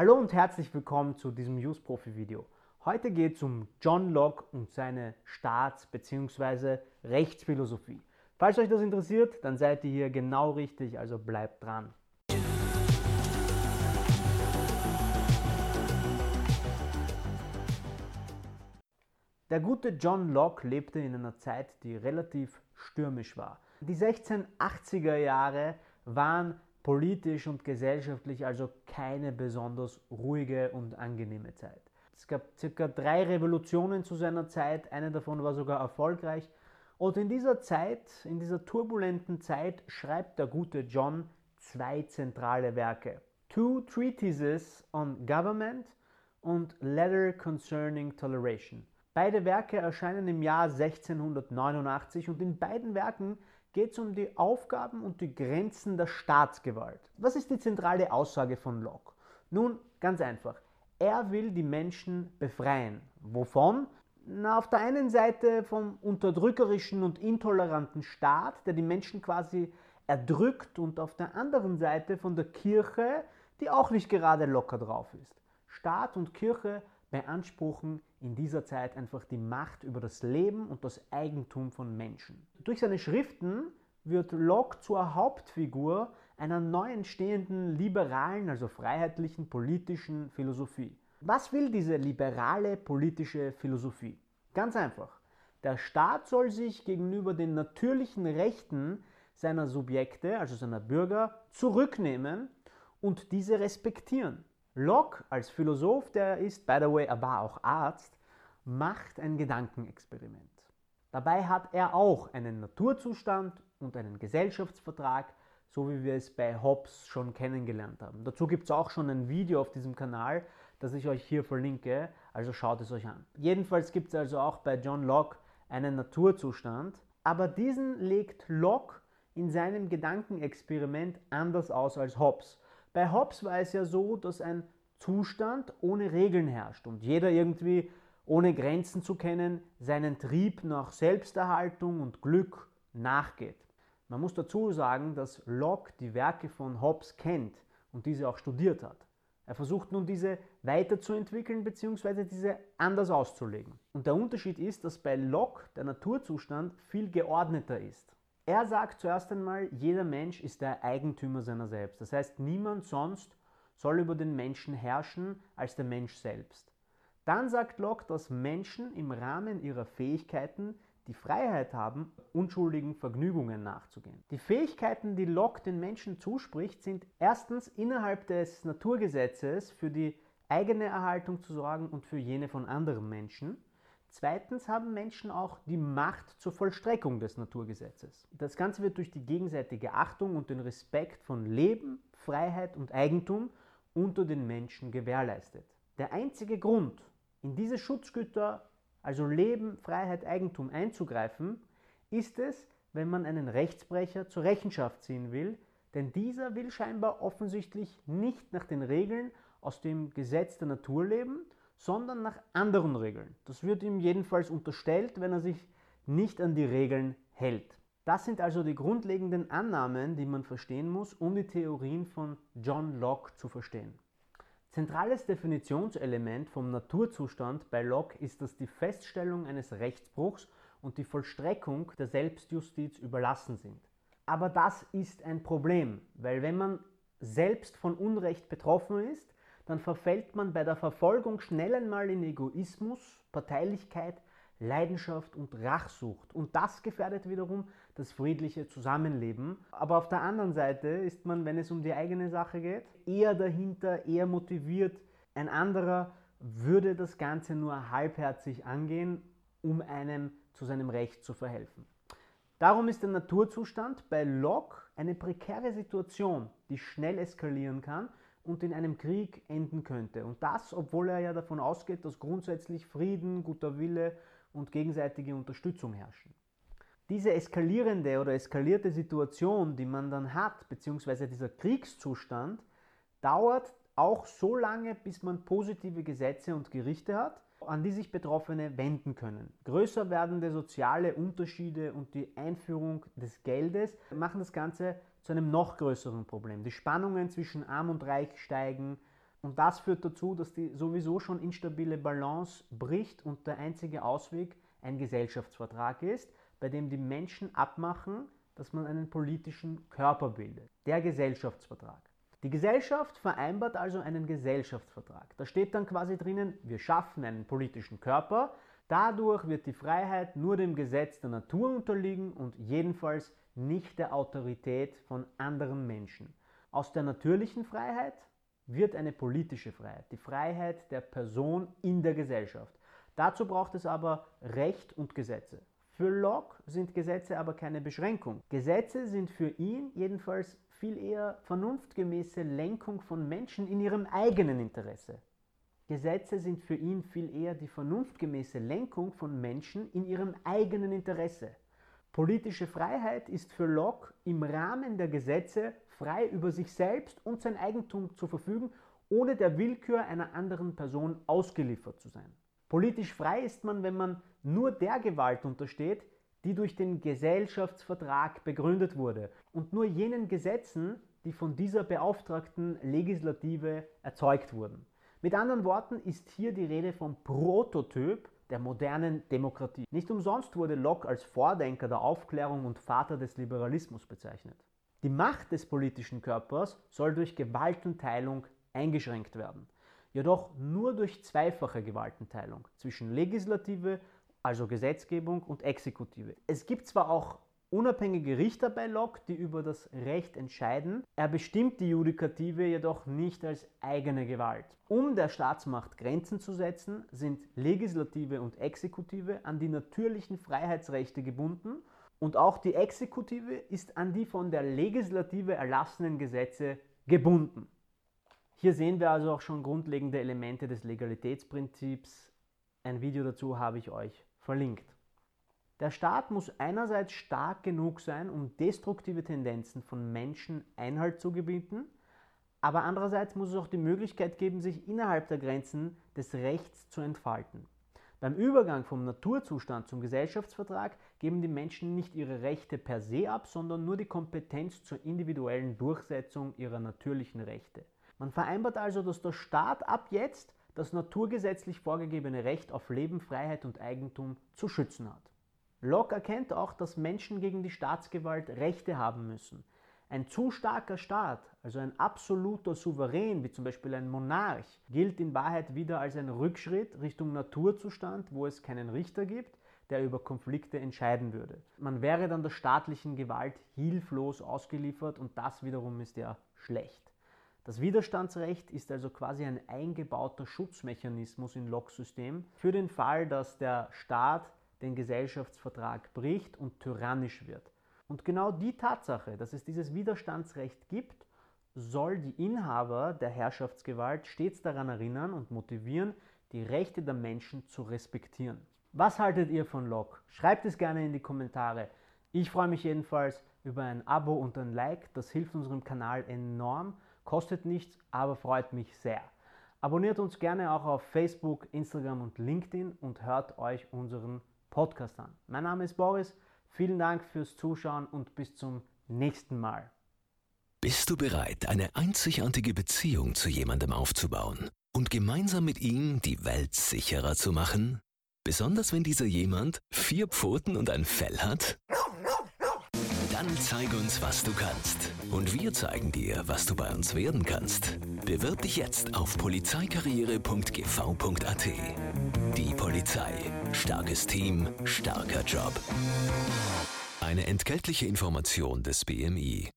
Hallo und herzlich willkommen zu diesem News Profi Video. Heute geht es um John Locke und seine Staats- bzw. Rechtsphilosophie. Falls euch das interessiert, dann seid ihr hier genau richtig, also bleibt dran. Der gute John Locke lebte in einer Zeit, die relativ stürmisch war. Die 1680er Jahre waren politisch und gesellschaftlich also keine besonders ruhige und angenehme Zeit. Es gab circa drei Revolutionen zu seiner Zeit, eine davon war sogar erfolgreich. Und in dieser Zeit, in dieser turbulenten Zeit, schreibt der gute John zwei zentrale Werke. Two Treatises on Government und Letter Concerning Toleration. Beide Werke erscheinen im Jahr 1689 und in beiden Werken geht es um die Aufgaben und die Grenzen der Staatsgewalt. Was ist die zentrale Aussage von Locke? Nun, ganz einfach. Er will die Menschen befreien. Wovon? Na, auf der einen Seite vom unterdrückerischen und intoleranten Staat, der die Menschen quasi erdrückt, und auf der anderen Seite von der Kirche, die auch nicht gerade locker drauf ist. Staat und Kirche beanspruchen in dieser Zeit einfach die Macht über das Leben und das Eigentum von Menschen. Durch seine Schriften wird Locke zur Hauptfigur einer neu entstehenden liberalen, also freiheitlichen politischen Philosophie. Was will diese liberale politische Philosophie? Ganz einfach. Der Staat soll sich gegenüber den natürlichen Rechten seiner Subjekte, also seiner Bürger, zurücknehmen und diese respektieren. Locke als Philosoph, der ist, by the way, er war auch Arzt, macht ein Gedankenexperiment. Dabei hat er auch einen Naturzustand und einen Gesellschaftsvertrag, so wie wir es bei Hobbes schon kennengelernt haben. Dazu gibt es auch schon ein Video auf diesem Kanal, das ich euch hier verlinke, also schaut es euch an. Jedenfalls gibt es also auch bei John Locke einen Naturzustand, aber diesen legt Locke in seinem Gedankenexperiment anders aus als Hobbes. Bei Hobbes war es ja so, dass ein Zustand ohne Regeln herrscht und jeder irgendwie ohne Grenzen zu kennen seinen Trieb nach Selbsterhaltung und Glück nachgeht. Man muss dazu sagen, dass Locke die Werke von Hobbes kennt und diese auch studiert hat. Er versucht nun diese weiterzuentwickeln bzw. diese anders auszulegen. Und der Unterschied ist, dass bei Locke der Naturzustand viel geordneter ist. Er sagt zuerst einmal, jeder Mensch ist der Eigentümer seiner selbst. Das heißt, niemand sonst soll über den Menschen herrschen als der Mensch selbst. Dann sagt Locke, dass Menschen im Rahmen ihrer Fähigkeiten die Freiheit haben, unschuldigen Vergnügungen nachzugehen. Die Fähigkeiten, die Locke den Menschen zuspricht, sind erstens innerhalb des Naturgesetzes für die eigene Erhaltung zu sorgen und für jene von anderen Menschen. Zweitens haben Menschen auch die Macht zur Vollstreckung des Naturgesetzes. Das Ganze wird durch die gegenseitige Achtung und den Respekt von Leben, Freiheit und Eigentum unter den Menschen gewährleistet. Der einzige Grund, in diese Schutzgüter, also Leben, Freiheit, Eigentum einzugreifen, ist es, wenn man einen Rechtsbrecher zur Rechenschaft ziehen will, denn dieser will scheinbar offensichtlich nicht nach den Regeln aus dem Gesetz der Natur leben, sondern nach anderen Regeln. Das wird ihm jedenfalls unterstellt, wenn er sich nicht an die Regeln hält. Das sind also die grundlegenden Annahmen, die man verstehen muss, um die Theorien von John Locke zu verstehen. Zentrales Definitionselement vom Naturzustand bei Locke ist, dass die Feststellung eines Rechtsbruchs und die Vollstreckung der Selbstjustiz überlassen sind. Aber das ist ein Problem, weil wenn man selbst von Unrecht betroffen ist, dann verfällt man bei der Verfolgung schnell einmal in Egoismus, Parteilichkeit, Leidenschaft und Rachsucht. Und das gefährdet wiederum das friedliche Zusammenleben. Aber auf der anderen Seite ist man, wenn es um die eigene Sache geht, eher dahinter, eher motiviert. Ein anderer würde das Ganze nur halbherzig angehen, um einem zu seinem Recht zu verhelfen. Darum ist der Naturzustand bei Locke eine prekäre Situation, die schnell eskalieren kann und in einem Krieg enden könnte. Und das, obwohl er ja davon ausgeht, dass grundsätzlich Frieden, guter Wille und gegenseitige Unterstützung herrschen. Diese eskalierende oder eskalierte Situation, die man dann hat, beziehungsweise dieser Kriegszustand, dauert auch so lange, bis man positive Gesetze und Gerichte hat, an die sich Betroffene wenden können. Größer werdende soziale Unterschiede und die Einführung des Geldes machen das Ganze zu einem noch größeren Problem. Die Spannungen zwischen Arm und Reich steigen, Und das führt dazu, dass die sowieso schon instabile Balance bricht und der einzige Ausweg ein Gesellschaftsvertrag ist, bei dem die Menschen abmachen, dass man einen politischen Körper bildet. Der Gesellschaftsvertrag. Die Gesellschaft vereinbart also einen Gesellschaftsvertrag. Da steht dann quasi drinnen, wir schaffen einen politischen Körper. Dadurch wird die Freiheit nur dem Gesetz der Natur unterliegen und jedenfalls nicht der Autorität von anderen Menschen. Aus der natürlichen Freiheit wird eine politische Freiheit, die Freiheit der Person in der Gesellschaft. Dazu braucht es aber Recht und Gesetze. Für Locke sind Gesetze aber keine Beschränkung. Gesetze sind für ihn jedenfalls viel eher vernunftgemäße Lenkung von Menschen in ihrem eigenen Interesse. Gesetze sind für ihn viel eher die vernunftgemäße Lenkung von Menschen in ihrem eigenen Interesse. Politische Freiheit ist für Locke im Rahmen der Gesetze frei über sich selbst und sein Eigentum zu verfügen, ohne der Willkür einer anderen Person ausgeliefert zu sein. Politisch frei ist man, wenn man nur der Gewalt untersteht, die durch den Gesellschaftsvertrag begründet wurde und nur jenen Gesetzen, die von dieser beauftragten Legislative erzeugt wurden. Mit anderen Worten ist hier die Rede vom Prototyp der modernen Demokratie. Nicht umsonst wurde Locke als Vordenker der Aufklärung und Vater des Liberalismus bezeichnet. Die Macht des politischen Körpers soll durch Gewaltenteilung eingeschränkt werden, jedoch nur durch zweifache Gewaltenteilung zwischen Legislative, also Gesetzgebung, und Exekutive. Es gibt zwar auch unabhängige Richter bei Locke, die über das Recht entscheiden. Er bestimmt die Judikative jedoch nicht als eigene Gewalt. Um der Staatsmacht Grenzen zu setzen, sind Legislative und Exekutive an die natürlichen Freiheitsrechte gebunden und auch die Exekutive ist an die von der Legislative erlassenen Gesetze gebunden. Hier sehen wir also auch schon grundlegende Elemente des Legalitätsprinzips. Ein Video dazu habe ich euch verlinkt. Der Staat muss einerseits stark genug sein, um destruktive Tendenzen von Menschen Einhalt zu gebieten, aber andererseits muss es auch die Möglichkeit geben, sich innerhalb der Grenzen des Rechts zu entfalten. Beim Übergang vom Naturzustand zum Gesellschaftsvertrag geben die Menschen nicht ihre Rechte per se ab, sondern nur die Kompetenz zur individuellen Durchsetzung ihrer natürlichen Rechte. Man vereinbart also, dass der Staat ab jetzt das naturgesetzlich vorgegebene Recht auf Leben, Freiheit und Eigentum zu schützen hat. Locke erkennt auch, dass Menschen gegen die Staatsgewalt Rechte haben müssen. Ein zu starker Staat, also ein absoluter Souverän, wie zum Beispiel ein Monarch, gilt in Wahrheit wieder als ein Rückschritt Richtung Naturzustand, wo es keinen Richter gibt, der über Konflikte entscheiden würde. Man wäre dann der staatlichen Gewalt hilflos ausgeliefert und das wiederum ist ja schlecht. Das Widerstandsrecht ist also quasi ein eingebauter Schutzmechanismus im Locke-System für den Fall, dass der Staat den Gesellschaftsvertrag bricht und tyrannisch wird. Und genau die Tatsache, dass es dieses Widerstandsrecht gibt, soll die Inhaber der Herrschaftsgewalt stets daran erinnern und motivieren, die Rechte der Menschen zu respektieren. Was haltet ihr von Locke? Schreibt es gerne in die Kommentare. Ich freue mich jedenfalls über ein Abo und ein Like. Das hilft unserem Kanal enorm, kostet nichts, aber freut mich sehr. Abonniert uns gerne auch auf Facebook, Instagram und LinkedIn und hört euch unseren Podcast an. Mein Name ist Boris, vielen Dank fürs Zuschauen und bis zum nächsten Mal. Bist du bereit, eine einzigartige Beziehung zu jemandem aufzubauen und gemeinsam mit ihm die Welt sicherer zu machen? Besonders wenn dieser jemand vier Pfoten und ein Fell hat? Dann zeig uns, was du kannst. Und wir zeigen dir, was du bei uns werden kannst. Bewirb dich jetzt auf polizeikarriere.gv.at. Die Polizei. Starkes Team, starker Job. Eine entgeltliche Information des BMI.